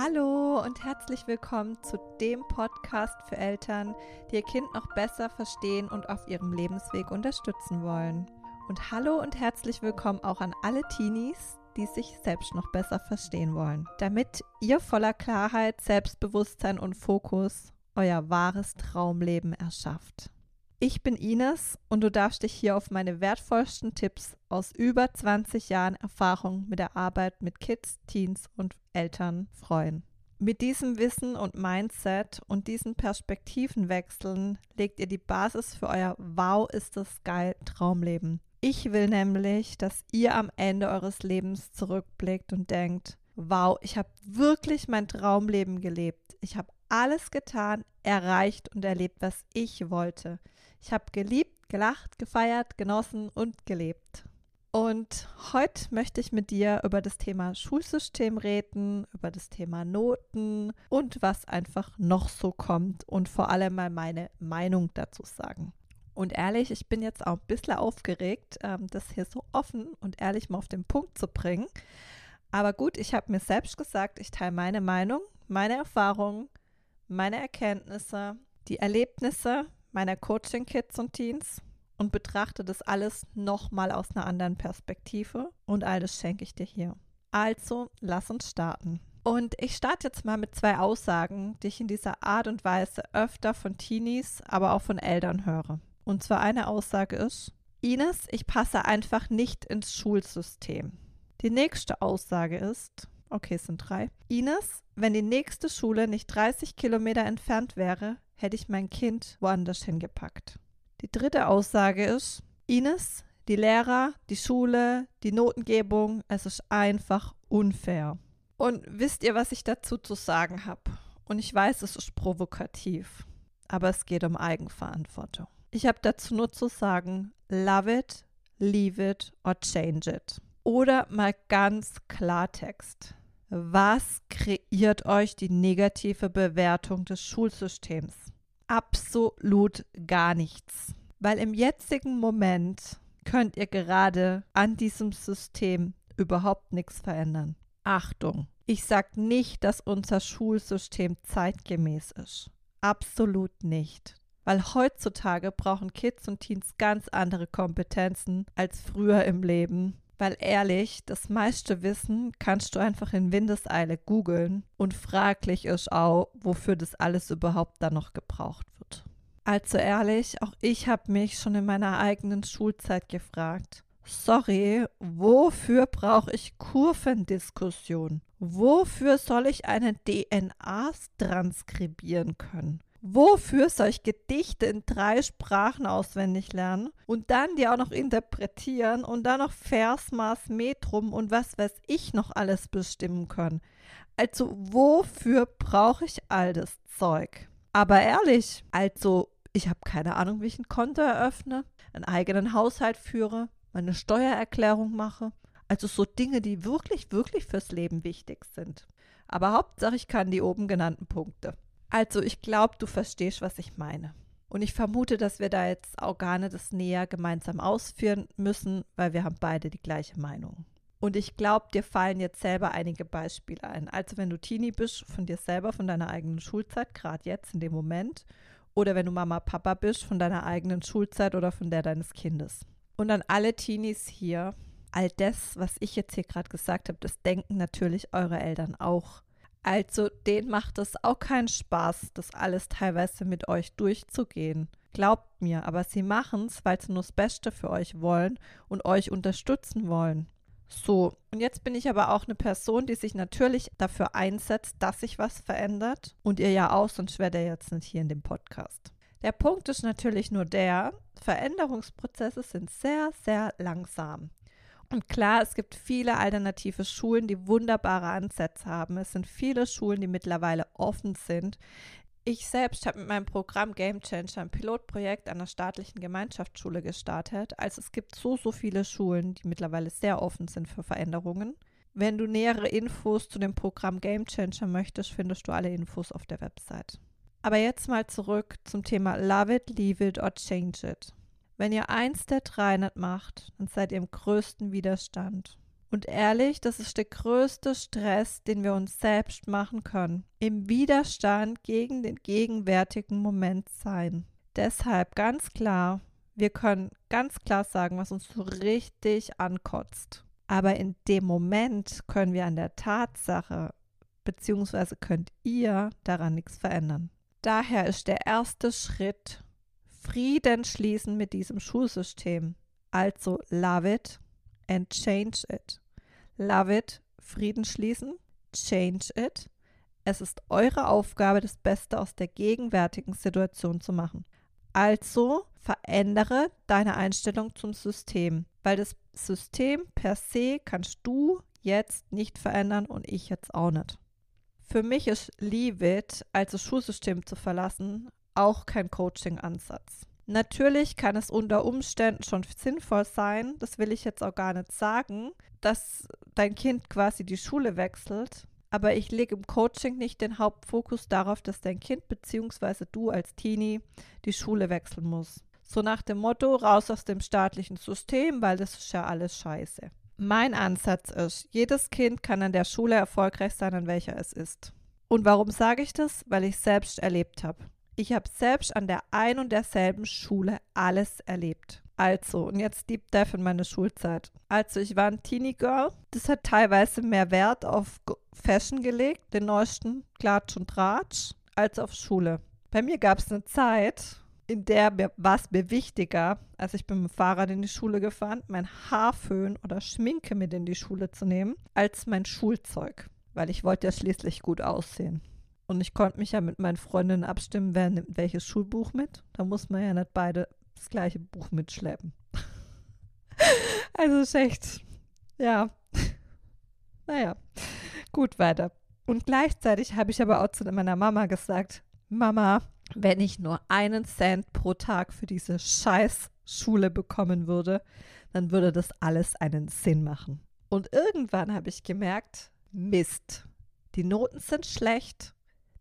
Hallo und herzlich willkommen zu dem Podcast für Eltern, die ihr Kind noch besser verstehen und auf ihrem Lebensweg unterstützen wollen. Und hallo und herzlich willkommen auch an alle Teenies, die sich selbst noch besser verstehen wollen, damit ihr voller Klarheit, Selbstbewusstsein und Fokus euer wahres Traumleben erschafft. Ich bin Ines und du darfst dich hier auf meine wertvollsten Tipps aus über 20 Jahren Erfahrung mit der Arbeit mit Kids, Teens und Eltern freuen. Mit diesem Wissen und Mindset und diesen Perspektivenwechseln legt ihr die Basis für euer Wow ist das geil Traumleben. Ich will nämlich, dass ihr am Ende eures Lebens zurückblickt und denkt, wow, ich habe wirklich mein Traumleben gelebt. Ich habe alles getan, erreicht und erlebt, was ich wollte. Ich habe geliebt, gelacht, gefeiert, genossen und gelebt. Und heute möchte ich mit dir über das Thema Schulsystem reden, über das Thema Noten und was einfach noch so kommt und vor allem mal meine Meinung dazu sagen. Und ehrlich, ich bin jetzt auch ein bisschen aufgeregt, ähm, das hier so offen und ehrlich mal auf den Punkt zu bringen. Aber gut, ich habe mir selbst gesagt, ich teile meine Meinung, meine Erfahrungen, meine Erkenntnisse, die Erlebnisse meiner Coaching-Kids und Teens und betrachte das alles nochmal aus einer anderen Perspektive und all das schenke ich dir hier. Also, lass uns starten. Und ich starte jetzt mal mit zwei Aussagen, die ich in dieser Art und Weise öfter von Teenies, aber auch von Eltern höre. Und zwar eine Aussage ist, Ines, ich passe einfach nicht ins Schulsystem. Die nächste Aussage ist, okay, es sind drei, Ines, wenn die nächste Schule nicht 30 Kilometer entfernt wäre, hätte ich mein Kind woanders hingepackt. Die dritte Aussage ist, Ines, die Lehrer, die Schule, die Notengebung, es ist einfach unfair. Und wisst ihr, was ich dazu zu sagen habe? Und ich weiß, es ist provokativ, aber es geht um Eigenverantwortung. Ich habe dazu nur zu sagen, love it, leave it or change it. Oder mal ganz Klartext. Was kreiert euch die negative Bewertung des Schulsystems? Absolut gar nichts. Weil im jetzigen Moment könnt ihr gerade an diesem System überhaupt nichts verändern. Achtung, ich sage nicht, dass unser Schulsystem zeitgemäß ist. Absolut nicht. Weil heutzutage brauchen Kids und Teens ganz andere Kompetenzen als früher im Leben weil ehrlich, das meiste Wissen kannst du einfach in Windeseile googeln und fraglich ist auch, wofür das alles überhaupt dann noch gebraucht wird. Also ehrlich, auch ich habe mich schon in meiner eigenen Schulzeit gefragt. Sorry, wofür brauche ich Kurvendiskussion? Wofür soll ich eine DNA transkribieren können? Wofür soll ich Gedichte in drei Sprachen auswendig lernen und dann die auch noch interpretieren und dann noch Versmaß, Metrum und was weiß ich noch alles bestimmen können? Also wofür brauche ich all das Zeug? Aber ehrlich, also ich habe keine Ahnung, wie ich ein Konto eröffne, einen eigenen Haushalt führe, meine Steuererklärung mache. Also so Dinge, die wirklich, wirklich fürs Leben wichtig sind. Aber Hauptsache, ich kann die oben genannten Punkte. Also ich glaube, du verstehst, was ich meine. Und ich vermute, dass wir da jetzt auch gar nicht das näher gemeinsam ausführen müssen, weil wir haben beide die gleiche Meinung. Und ich glaube, dir fallen jetzt selber einige Beispiele ein. Also wenn du Teenie bist, von dir selber, von deiner eigenen Schulzeit, gerade jetzt in dem Moment. Oder wenn du Mama, Papa bist, von deiner eigenen Schulzeit oder von der deines Kindes. Und an alle Teenies hier, all das, was ich jetzt hier gerade gesagt habe, das denken natürlich eure Eltern auch. Also, denen macht es auch keinen Spaß, das alles teilweise mit euch durchzugehen. Glaubt mir, aber sie machen es, weil sie nur das Beste für euch wollen und euch unterstützen wollen. So, und jetzt bin ich aber auch eine Person, die sich natürlich dafür einsetzt, dass sich was verändert. Und ihr ja auch, sonst wäre der jetzt nicht hier in dem Podcast. Der Punkt ist natürlich nur der, Veränderungsprozesse sind sehr, sehr langsam. Und klar, es gibt viele alternative Schulen, die wunderbare Ansätze haben. Es sind viele Schulen, die mittlerweile offen sind. Ich selbst habe mit meinem Programm Game Changer ein Pilotprojekt an der staatlichen Gemeinschaftsschule gestartet. Also es gibt so, so viele Schulen, die mittlerweile sehr offen sind für Veränderungen. Wenn du nähere Infos zu dem Programm Game Changer möchtest, findest du alle Infos auf der Website. Aber jetzt mal zurück zum Thema Love it, Leave it or Change it. Wenn ihr eins der drei nicht macht, dann seid ihr im größten Widerstand. Und ehrlich, das ist der größte Stress, den wir uns selbst machen können. Im Widerstand gegen den gegenwärtigen Moment sein. Deshalb ganz klar, wir können ganz klar sagen, was uns so richtig ankotzt. Aber in dem Moment können wir an der Tatsache, beziehungsweise könnt ihr daran nichts verändern. Daher ist der erste Schritt Frieden schließen mit diesem Schulsystem. Also love it and change it. Love it, Frieden schließen, change it. Es ist eure Aufgabe, das Beste aus der gegenwärtigen Situation zu machen. Also verändere deine Einstellung zum System, weil das System per se kannst du jetzt nicht verändern und ich jetzt auch nicht. Für mich ist Leave It, also Schulsystem zu verlassen, auch kein Coaching-Ansatz. Natürlich kann es unter Umständen schon sinnvoll sein, das will ich jetzt auch gar nicht sagen, dass dein Kind quasi die Schule wechselt, aber ich lege im Coaching nicht den Hauptfokus darauf, dass dein Kind bzw. du als Teenie die Schule wechseln muss. So nach dem Motto, raus aus dem staatlichen System, weil das ist ja alles scheiße. Mein Ansatz ist, jedes Kind kann an der Schule erfolgreich sein, an welcher es ist. Und warum sage ich das? Weil ich selbst erlebt habe. Ich habe selbst an der ein und derselben Schule alles erlebt. Also, und jetzt Deep Dive in meine Schulzeit. Also, ich war ein Teenie Girl. Das hat teilweise mehr Wert auf Fashion gelegt, den neuesten Klatsch und Tratsch, als auf Schule. Bei mir gab es eine Zeit, in der war es mir wichtiger, als ich bin mit dem Fahrrad in die Schule gefahren, mein Haarföhn oder Schminke mit in die Schule zu nehmen, als mein Schulzeug. Weil ich wollte ja schließlich gut aussehen. Und ich konnte mich ja mit meinen Freundinnen abstimmen, wer nimmt welches Schulbuch mit. Da muss man ja nicht beide das gleiche Buch mitschleppen. also ist echt, ja. naja, gut weiter. Und gleichzeitig habe ich aber auch zu meiner Mama gesagt, Mama, wenn ich nur einen Cent pro Tag für diese scheiß Schule bekommen würde, dann würde das alles einen Sinn machen. Und irgendwann habe ich gemerkt, Mist, die Noten sind schlecht.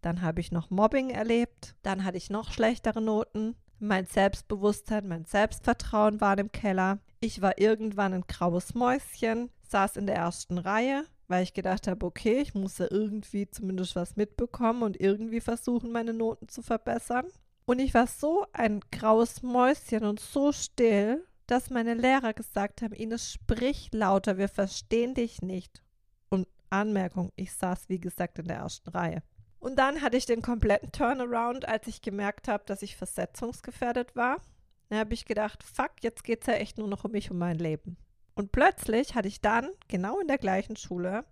Dann habe ich noch Mobbing erlebt. Dann hatte ich noch schlechtere Noten. Mein Selbstbewusstsein, mein Selbstvertrauen waren im Keller. Ich war irgendwann ein graues Mäuschen, saß in der ersten Reihe, weil ich gedacht habe, okay, ich muss ja irgendwie zumindest was mitbekommen und irgendwie versuchen, meine Noten zu verbessern. Und ich war so ein graues Mäuschen und so still, dass meine Lehrer gesagt haben, Ines, sprich lauter, wir verstehen dich nicht. Und Anmerkung, ich saß wie gesagt in der ersten Reihe. Und dann hatte ich den kompletten Turnaround, als ich gemerkt habe, dass ich versetzungsgefährdet war. Da habe ich gedacht, fuck, jetzt geht es ja echt nur noch um mich, um mein Leben. Und plötzlich hatte ich dann, genau in der gleichen Schule,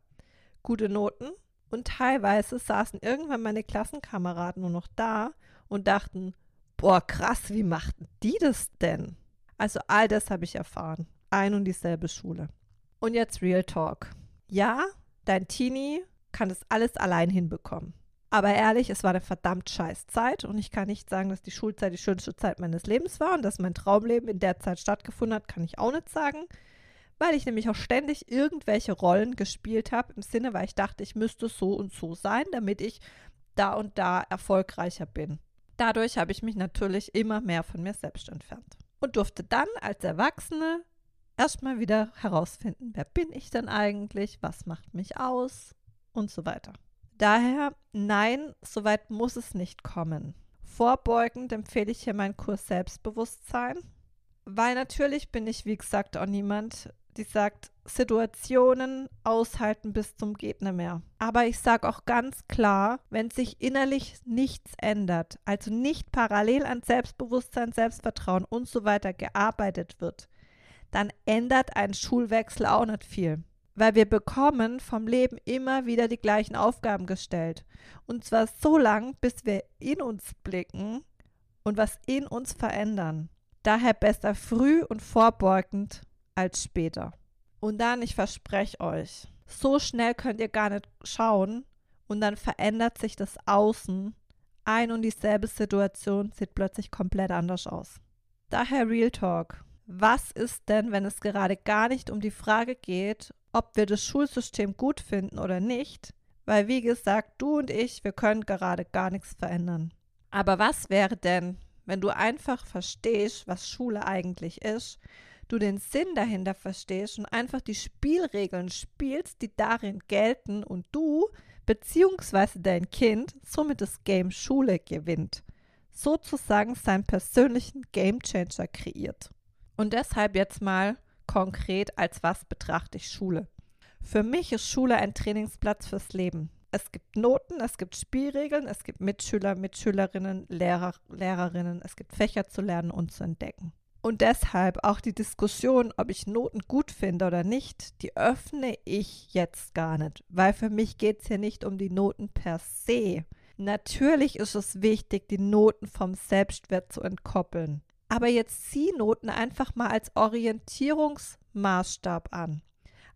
gute Noten und teilweise saßen irgendwann meine Klassenkameraden nur noch da und dachten, boah, krass, wie machten die das denn? Also all das habe ich erfahren. Ein und dieselbe Schule. Und jetzt Real Talk. Ja, dein Teenie kann das alles allein hinbekommen. Aber ehrlich, es war eine verdammt scheiß Zeit und ich kann nicht sagen, dass die Schulzeit die schönste Zeit meines Lebens war und dass mein Traumleben in der Zeit stattgefunden hat, kann ich auch nicht sagen, weil ich nämlich auch ständig irgendwelche Rollen gespielt habe, im Sinne, weil ich dachte, ich müsste so und so sein, damit ich da und da erfolgreicher bin. Dadurch habe ich mich natürlich immer mehr von mir selbst entfernt und durfte dann als Erwachsene erstmal wieder herausfinden, wer bin ich denn eigentlich, was macht mich aus und so weiter. Daher, nein, soweit muss es nicht kommen. Vorbeugend empfehle ich hier meinen Kurs Selbstbewusstsein, weil natürlich bin ich, wie gesagt, auch niemand, die sagt, Situationen aushalten bis zum Gegner mehr. Aber ich sage auch ganz klar, wenn sich innerlich nichts ändert, also nicht parallel an Selbstbewusstsein, Selbstvertrauen und so weiter gearbeitet wird, dann ändert ein Schulwechsel auch nicht viel weil wir bekommen vom Leben immer wieder die gleichen Aufgaben gestellt. Und zwar so lang, bis wir in uns blicken und was in uns verändern. Daher besser früh und vorbeugend als später. Und dann, ich verspreche euch, so schnell könnt ihr gar nicht schauen und dann verändert sich das Außen. Ein und dieselbe Situation sieht plötzlich komplett anders aus. Daher Real Talk. Was ist denn, wenn es gerade gar nicht um die Frage geht, ob wir das Schulsystem gut finden oder nicht, weil wie gesagt, du und ich, wir können gerade gar nichts verändern. Aber was wäre denn, wenn du einfach verstehst, was Schule eigentlich ist, du den Sinn dahinter verstehst und einfach die Spielregeln spielst, die darin gelten und du bzw. dein Kind somit das Game Schule gewinnt, sozusagen seinen persönlichen Game Changer kreiert. Und deshalb jetzt mal konkret, als was betrachte ich Schule? Für mich ist Schule ein Trainingsplatz fürs Leben. Es gibt Noten, es gibt Spielregeln, es gibt Mitschüler, Mitschülerinnen, Lehrer, Lehrerinnen, es gibt Fächer zu lernen und zu entdecken. Und deshalb auch die Diskussion, ob ich Noten gut finde oder nicht, die öffne ich jetzt gar nicht, weil für mich geht es hier nicht um die Noten per se. Natürlich ist es wichtig, die Noten vom Selbstwert zu entkoppeln. Aber jetzt zieh Noten einfach mal als Orientierungsmaßstab an.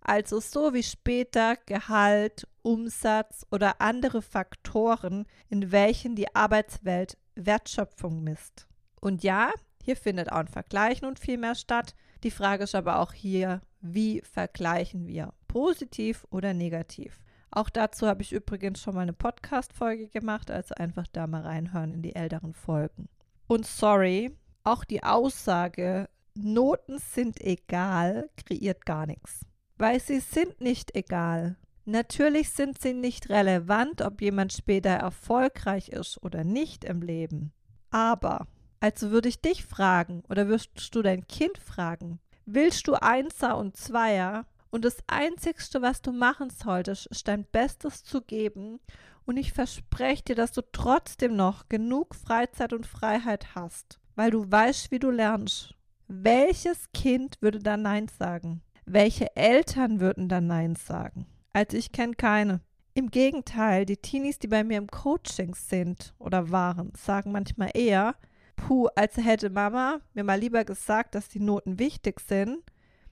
Also so wie später Gehalt, Umsatz oder andere Faktoren, in welchen die Arbeitswelt Wertschöpfung misst. Und ja, hier findet auch ein Vergleichen und viel mehr statt. Die Frage ist aber auch hier, wie vergleichen wir? Positiv oder negativ? Auch dazu habe ich übrigens schon mal eine Podcast-Folge gemacht, also einfach da mal reinhören in die älteren Folgen. Und sorry, auch die Aussage, Noten sind egal, kreiert gar nichts. Weil sie sind nicht egal. Natürlich sind sie nicht relevant, ob jemand später erfolgreich ist oder nicht im Leben. Aber also würde ich dich fragen oder wirst du dein Kind fragen, willst du Einser und Zweier und das Einzigste, was du machen solltest, ist dein Bestes zu geben und ich verspreche dir, dass du trotzdem noch genug Freizeit und Freiheit hast, weil du weißt, wie du lernst. Welches Kind würde da Nein sagen? Welche Eltern würden da Nein sagen? Also ich kenne keine. Im Gegenteil, die Teenies, die bei mir im Coaching sind oder waren, sagen manchmal eher, puh, als hätte Mama mir mal lieber gesagt, dass die Noten wichtig sind,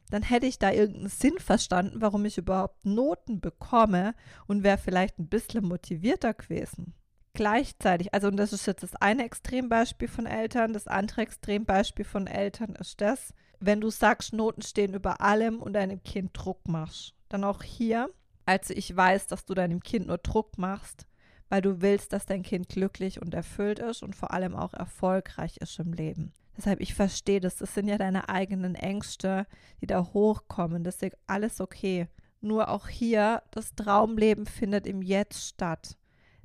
dann hätte ich da irgendeinen Sinn verstanden, warum ich überhaupt Noten bekomme und wäre vielleicht ein bisschen motivierter gewesen. Gleichzeitig, also und das ist jetzt das eine Extrembeispiel von Eltern, das andere Extrembeispiel von Eltern ist das, wenn du sagst, Noten stehen über allem und deinem Kind Druck machst. Dann auch hier, also ich weiß, dass du deinem Kind nur Druck machst, weil du willst, dass dein Kind glücklich und erfüllt ist und vor allem auch erfolgreich ist im Leben. Deshalb, ich verstehe das. Das sind ja deine eigenen Ängste, die da hochkommen. Das ist alles okay. Nur auch hier, das Traumleben findet im Jetzt statt.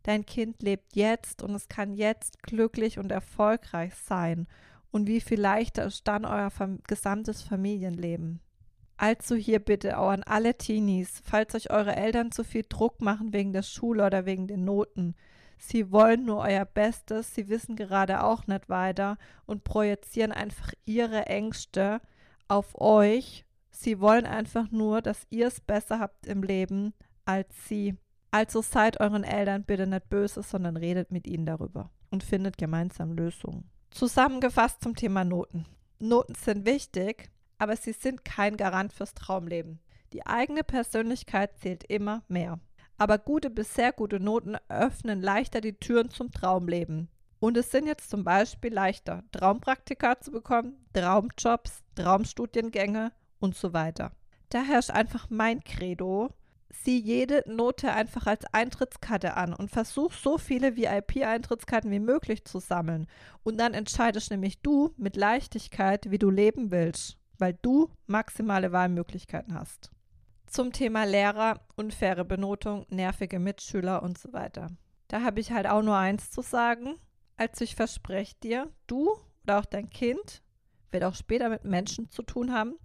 Dein Kind lebt jetzt und es kann jetzt glücklich und erfolgreich sein. Und wie viel leichter ist dann euer gesamtes Familienleben? Also hier bitte auch an alle Teenies, falls euch eure Eltern zu viel Druck machen wegen der Schule oder wegen den Noten. Sie wollen nur euer Bestes, sie wissen gerade auch nicht weiter und projizieren einfach ihre Ängste auf euch. Sie wollen einfach nur, dass ihr es besser habt im Leben als sie. Also seid euren Eltern bitte nicht böse, sondern redet mit ihnen darüber und findet gemeinsam Lösungen. Zusammengefasst zum Thema Noten. Noten sind wichtig, aber sie sind kein Garant fürs Traumleben. Die eigene Persönlichkeit zählt immer mehr. Aber gute bis sehr gute Noten öffnen leichter die Türen zum Traumleben. Und es sind jetzt zum Beispiel leichter, Traumpraktika zu bekommen, Traumjobs, Traumstudiengänge und so weiter. Daher ist einfach mein Credo, sieh jede Note einfach als Eintrittskarte an und versuch so viele VIP-Eintrittskarten wie möglich zu sammeln. Und dann entscheidest nämlich du mit Leichtigkeit, wie du leben willst weil du maximale Wahlmöglichkeiten hast. Zum Thema Lehrer, unfaire Benotung, nervige Mitschüler und so weiter. Da habe ich halt auch nur eins zu sagen. Also ich verspreche dir, du oder auch dein Kind wird auch später mit Menschen zu tun haben,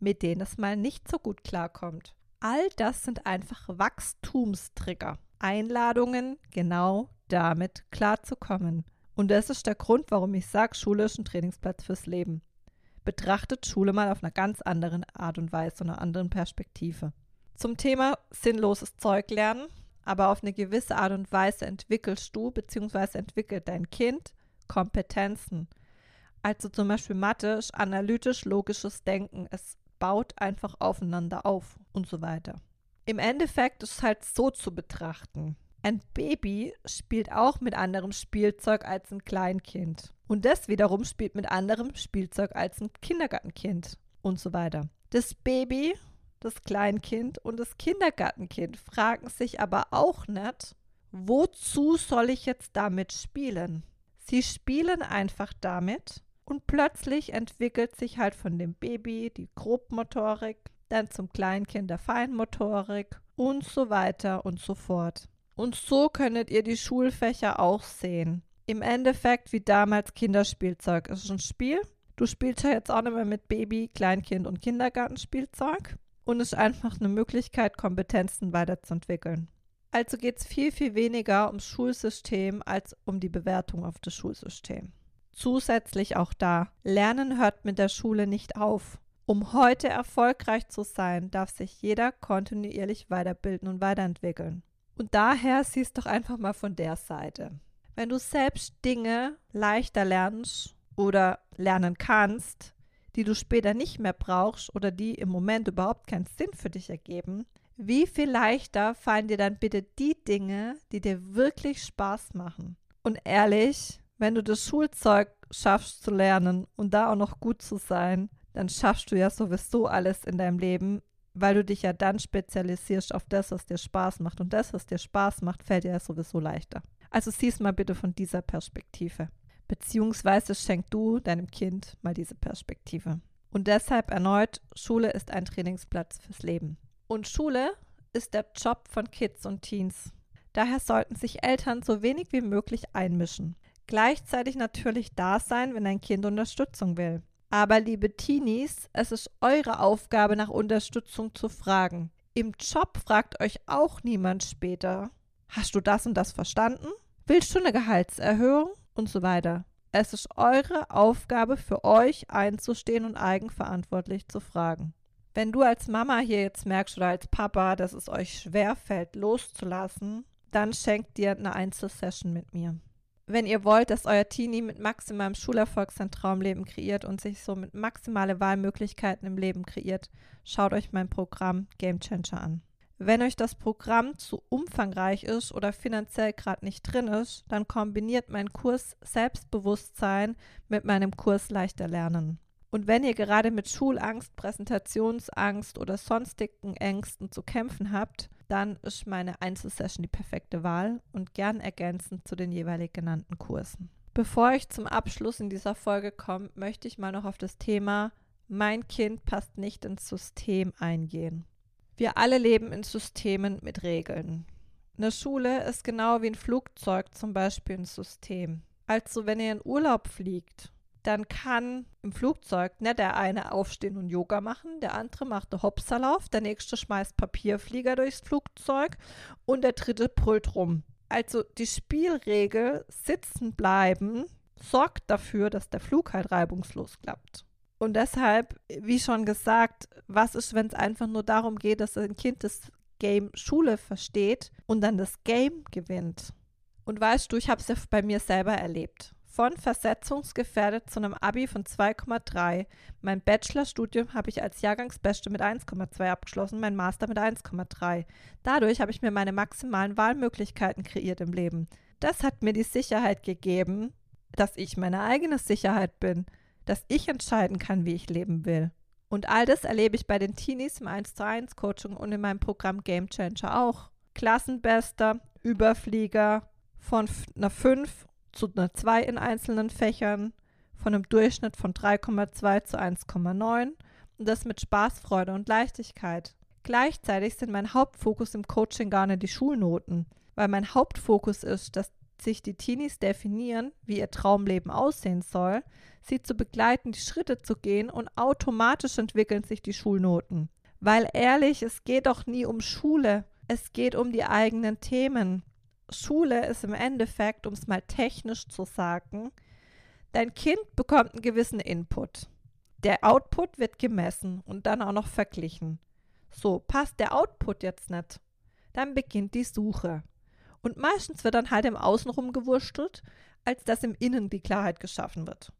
mit denen es mal nicht so gut klarkommt. All das sind einfach Wachstumstrigger. Einladungen, genau damit klarzukommen. Und das ist der Grund, warum ich sage, Schule ist ein Trainingsplatz fürs Leben betrachtet Schule mal auf einer ganz anderen Art und Weise, einer anderen Perspektive. Zum Thema sinnloses Zeug lernen, aber auf eine gewisse Art und Weise entwickelst du bzw. entwickelt dein Kind Kompetenzen. Also zum Beispiel Mathe analytisch-logisches Denken. Es baut einfach aufeinander auf und so weiter. Im Endeffekt ist es halt so zu betrachten. Ein Baby spielt auch mit anderem Spielzeug als ein Kleinkind. Und das wiederum spielt mit anderem Spielzeug als ein Kindergartenkind und so weiter. Das Baby, das Kleinkind und das Kindergartenkind fragen sich aber auch nicht, wozu soll ich jetzt damit spielen? Sie spielen einfach damit, Und plötzlich entwickelt sich halt von dem Baby die Grobmotorik, dann zum Kleinkind der Feinmotorik und so weiter und so fort. Und so könntet ihr die Schulfächer auch sehen. Im Endeffekt wie damals Kinderspielzeug. Es ist ein Spiel. Du spielst ja jetzt auch nicht mehr mit Baby, Kleinkind und Kindergartenspielzeug. Und es ist einfach eine Möglichkeit, Kompetenzen weiterzuentwickeln. Also geht es viel, viel weniger ums Schulsystem als um die Bewertung auf das Schulsystem. Zusätzlich auch da, Lernen hört mit der Schule nicht auf. Um heute erfolgreich zu sein, darf sich jeder kontinuierlich weiterbilden und weiterentwickeln. Und daher siehst doch einfach mal von der Seite. Wenn du selbst Dinge leichter lernst oder lernen kannst, die du später nicht mehr brauchst oder die im Moment überhaupt keinen Sinn für dich ergeben, wie viel leichter fallen dir dann bitte die Dinge, die dir wirklich Spaß machen? Und ehrlich, wenn du das Schulzeug schaffst zu lernen und da auch noch gut zu sein, dann schaffst du ja sowieso alles in deinem Leben, weil du dich ja dann spezialisierst auf das, was dir Spaß macht. Und das, was dir Spaß macht, fällt dir ja sowieso leichter. Also siehst mal bitte von dieser Perspektive. Beziehungsweise schenk du deinem Kind mal diese Perspektive. Und deshalb erneut, Schule ist ein Trainingsplatz fürs Leben. Und Schule ist der Job von Kids und Teens. Daher sollten sich Eltern so wenig wie möglich einmischen. Gleichzeitig natürlich da sein, wenn ein Kind Unterstützung will. Aber liebe Teenies, es ist eure Aufgabe, nach Unterstützung zu fragen. Im Job fragt euch auch niemand später, hast du das und das verstanden? Willst du eine Gehaltserhöhung? Und so weiter. Es ist eure Aufgabe für euch einzustehen und eigenverantwortlich zu fragen. Wenn du als Mama hier jetzt merkst oder als Papa, dass es euch schwerfällt, loszulassen, dann schenkt dir eine Einzelsession mit mir. Wenn ihr wollt, dass euer Teenie mit maximalem Schulerfolg sein Traumleben kreiert und sich so mit maximale Wahlmöglichkeiten im Leben kreiert, schaut euch mein Programm Game Changer an. Wenn euch das Programm zu umfangreich ist oder finanziell gerade nicht drin ist, dann kombiniert mein Kurs Selbstbewusstsein mit meinem Kurs Leichter Lernen. Und wenn ihr gerade mit Schulangst, Präsentationsangst oder sonstigen Ängsten zu kämpfen habt, dann ist meine Einzelsession die perfekte Wahl und gern ergänzend zu den jeweilig genannten Kursen. Bevor ich zum Abschluss in dieser Folge komme, möchte ich mal noch auf das Thema Mein Kind passt nicht ins System eingehen. Wir alle leben in Systemen mit Regeln. Eine Schule ist genau wie ein Flugzeug zum Beispiel ein System. Also wenn ihr in Urlaub fliegt dann kann im Flugzeug ne, der eine aufstehen und Yoga machen, der andere macht den Hopserlauf, der nächste schmeißt Papierflieger durchs Flugzeug und der dritte brüllt rum. Also die Spielregel sitzen bleiben sorgt dafür, dass der Flug halt reibungslos klappt. Und deshalb, wie schon gesagt, was ist, wenn es einfach nur darum geht, dass ein Kind das Game Schule versteht und dann das Game gewinnt? Und weißt du, ich habe es ja bei mir selber erlebt von versetzungsgefährdet zu einem Abi von 2,3. Mein Bachelorstudium habe ich als Jahrgangsbeste mit 1,2 abgeschlossen, mein Master mit 1,3. Dadurch habe ich mir meine maximalen Wahlmöglichkeiten kreiert im Leben. Das hat mir die Sicherheit gegeben, dass ich meine eigene Sicherheit bin, dass ich entscheiden kann, wie ich leben will. Und all das erlebe ich bei den Teenies im 1 zu 1 Coaching und in meinem Programm Game Changer auch. Klassenbester, Überflieger von einer 5 zu einer 2 in einzelnen Fächern, von einem Durchschnitt von 3,2 zu 1,9 und das mit Spaß, Freude und Leichtigkeit. Gleichzeitig sind mein Hauptfokus im Coaching gar nicht die Schulnoten, weil mein Hauptfokus ist, dass sich die Teenies definieren, wie ihr Traumleben aussehen soll, sie zu begleiten, die Schritte zu gehen und automatisch entwickeln sich die Schulnoten. Weil ehrlich, es geht doch nie um Schule, es geht um die eigenen Themen. Schule ist im Endeffekt, um es mal technisch zu sagen, dein Kind bekommt einen gewissen Input. Der Output wird gemessen und dann auch noch verglichen. So, passt der Output jetzt nicht, dann beginnt die Suche. Und meistens wird dann halt im Außen rumgewurschtelt, als dass im Innen die Klarheit geschaffen wird.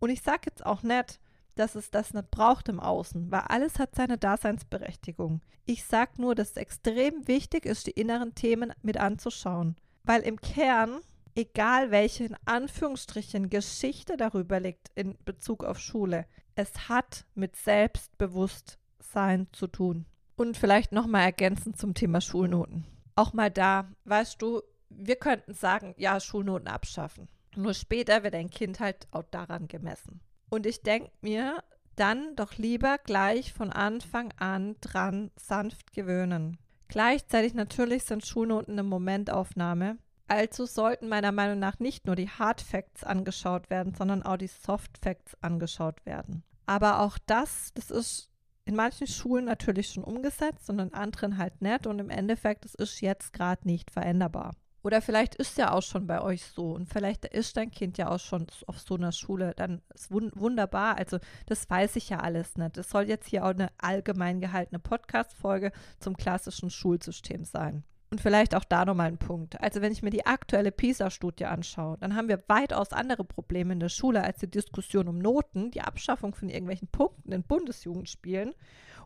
Und ich sage jetzt auch nicht, dass es das nicht braucht im Außen, weil alles hat seine Daseinsberechtigung. Ich sage nur, dass es extrem wichtig ist, die inneren Themen mit anzuschauen, weil im Kern, egal welche in Anführungsstrichen Geschichte darüber liegt in Bezug auf Schule, es hat mit Selbstbewusstsein zu tun. Und vielleicht nochmal ergänzend zum Thema Schulnoten. Auch mal da, weißt du, wir könnten sagen, ja, Schulnoten abschaffen. Nur später wird ein Kind halt auch daran gemessen. Und ich denke mir, dann doch lieber gleich von Anfang an dran sanft gewöhnen. Gleichzeitig natürlich sind Schulnoten eine Momentaufnahme. Also sollten meiner Meinung nach nicht nur die Hard Facts angeschaut werden, sondern auch die Soft Facts angeschaut werden. Aber auch das, das ist in manchen Schulen natürlich schon umgesetzt und in anderen halt nicht. Und im Endeffekt, es ist jetzt gerade nicht veränderbar. Oder vielleicht ist ja auch schon bei euch so und vielleicht ist dein Kind ja auch schon auf so einer Schule. Dann ist wun wunderbar. Also das weiß ich ja alles nicht. Das soll jetzt hier auch eine allgemein gehaltene Podcast-Folge zum klassischen Schulsystem sein. Und vielleicht auch da nochmal ein Punkt. Also wenn ich mir die aktuelle PISA-Studie anschaue, dann haben wir weitaus andere Probleme in der Schule als die Diskussion um Noten, die Abschaffung von irgendwelchen Punkten in Bundesjugendspielen.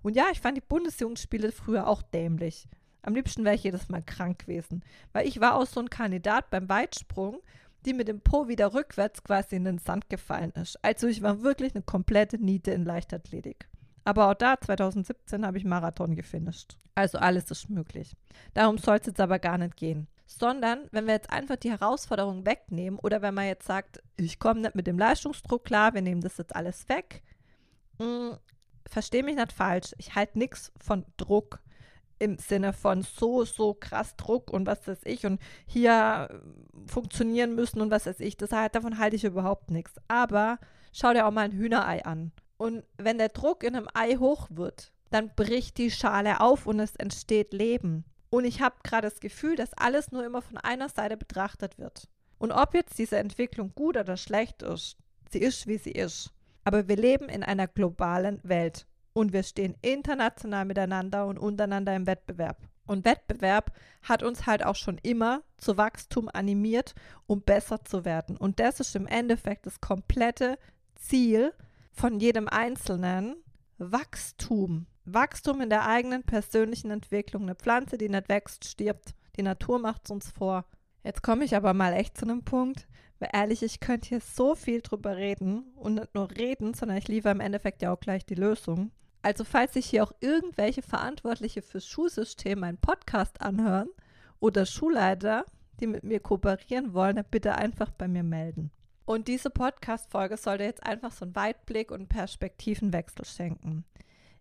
Und ja, ich fand die Bundesjugendspiele früher auch dämlich. Am liebsten wäre ich jedes Mal krank gewesen. Weil ich war auch so ein Kandidat beim Weitsprung, die mit dem Po wieder rückwärts quasi in den Sand gefallen ist. Also ich war wirklich eine komplette Niete in Leichtathletik. Aber auch da, 2017, habe ich Marathon gefinisht. Also alles ist möglich. Darum soll es jetzt aber gar nicht gehen. Sondern, wenn wir jetzt einfach die Herausforderung wegnehmen oder wenn man jetzt sagt, ich komme nicht mit dem Leistungsdruck klar, wir nehmen das jetzt alles weg. Hm, Verstehe mich nicht falsch. Ich halte nichts von Druck im Sinne von so, so krass Druck und was weiß ich und hier äh, funktionieren müssen und was weiß ich. Das davon halte ich überhaupt nichts. Aber schau dir auch mal ein Hühnerei an. Und wenn der Druck in einem Ei hoch wird, dann bricht die Schale auf und es entsteht Leben. Und ich habe gerade das Gefühl, dass alles nur immer von einer Seite betrachtet wird. Und ob jetzt diese Entwicklung gut oder schlecht ist, sie ist, wie sie ist. Aber wir leben in einer globalen Welt und wir stehen international miteinander und untereinander im Wettbewerb. Und Wettbewerb hat uns halt auch schon immer zu Wachstum animiert, um besser zu werden. Und das ist im Endeffekt das komplette Ziel von jedem Einzelnen. Wachstum. Wachstum in der eigenen persönlichen Entwicklung. Eine Pflanze, die nicht wächst, stirbt. Die Natur macht es uns vor. Jetzt komme ich aber mal echt zu einem Punkt, weil ehrlich, ich könnte hier so viel drüber reden und nicht nur reden, sondern ich liefere im Endeffekt ja auch gleich die Lösung. Also falls sich hier auch irgendwelche Verantwortliche fürs Schulsystem meinen Podcast anhören oder Schulleiter, die mit mir kooperieren wollen, dann bitte einfach bei mir melden. Und diese Podcast-Folge sollte jetzt einfach so einen Weitblick und Perspektivenwechsel schenken.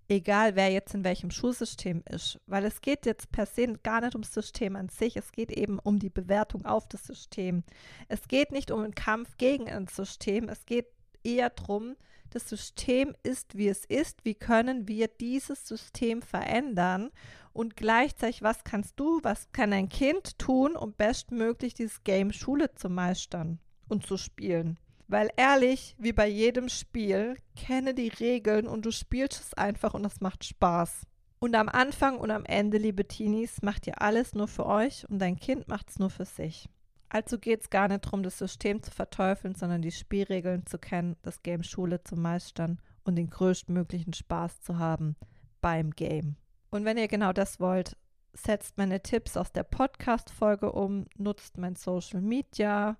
Egal, wer jetzt in welchem Schulsystem ist. Weil es geht jetzt per se gar nicht ums System an sich. Es geht eben um die Bewertung auf das System. Es geht nicht um einen Kampf gegen ein System. Es geht eher darum, das System ist, wie es ist. Wie können wir dieses System verändern? Und gleichzeitig, was kannst du, was kann ein Kind tun, um bestmöglich dieses Game Schule zu meistern und zu spielen? Weil ehrlich, wie bei jedem Spiel, kenne die Regeln und du spielst es einfach und es macht Spaß. Und am Anfang und am Ende, liebe Teenies, macht ihr alles nur für euch und dein Kind macht es nur für sich. Also geht es gar nicht darum, das System zu verteufeln, sondern die Spielregeln zu kennen, das Game Schule zu meistern und den größtmöglichen Spaß zu haben beim Game. Und wenn ihr genau das wollt, setzt meine Tipps aus der Podcast-Folge um, nutzt mein Social Media.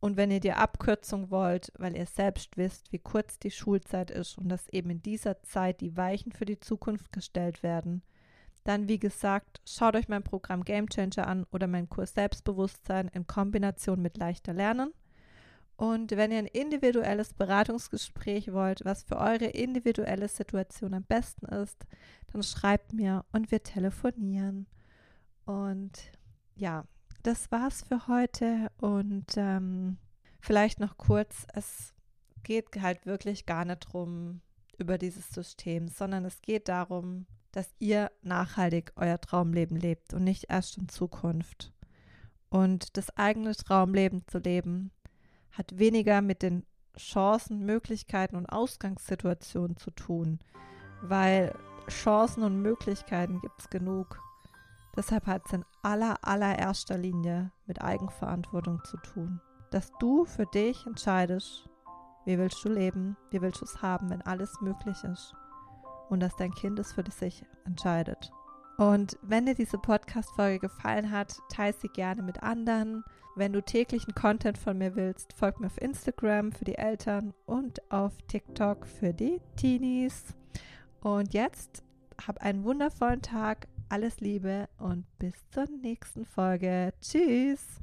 Und wenn ihr die Abkürzung wollt, weil ihr selbst wisst, wie kurz die Schulzeit ist und dass eben in dieser Zeit die Weichen für die Zukunft gestellt werden, dann, wie gesagt, schaut euch mein Programm Game Changer an oder meinen Kurs Selbstbewusstsein in Kombination mit leichter Lernen. Und wenn ihr ein individuelles Beratungsgespräch wollt, was für eure individuelle Situation am besten ist, dann schreibt mir und wir telefonieren. Und ja, das war's für heute. Und ähm, vielleicht noch kurz, es geht halt wirklich gar nicht drum über dieses System, sondern es geht darum, dass ihr nachhaltig euer Traumleben lebt und nicht erst in Zukunft. Und das eigene Traumleben zu leben hat weniger mit den Chancen, Möglichkeiten und Ausgangssituationen zu tun, weil Chancen und Möglichkeiten gibt es genug. Deshalb hat es in aller, allererster Linie mit Eigenverantwortung zu tun. Dass du für dich entscheidest, wie willst du leben, wie willst du es haben, wenn alles möglich ist und dass dein Kind es für sich entscheidet. Und wenn dir diese Podcast-Folge gefallen hat, teile sie gerne mit anderen. Wenn du täglichen Content von mir willst, folg mir auf Instagram für die Eltern und auf TikTok für die Teenies. Und jetzt hab einen wundervollen Tag, alles Liebe und bis zur nächsten Folge. Tschüss!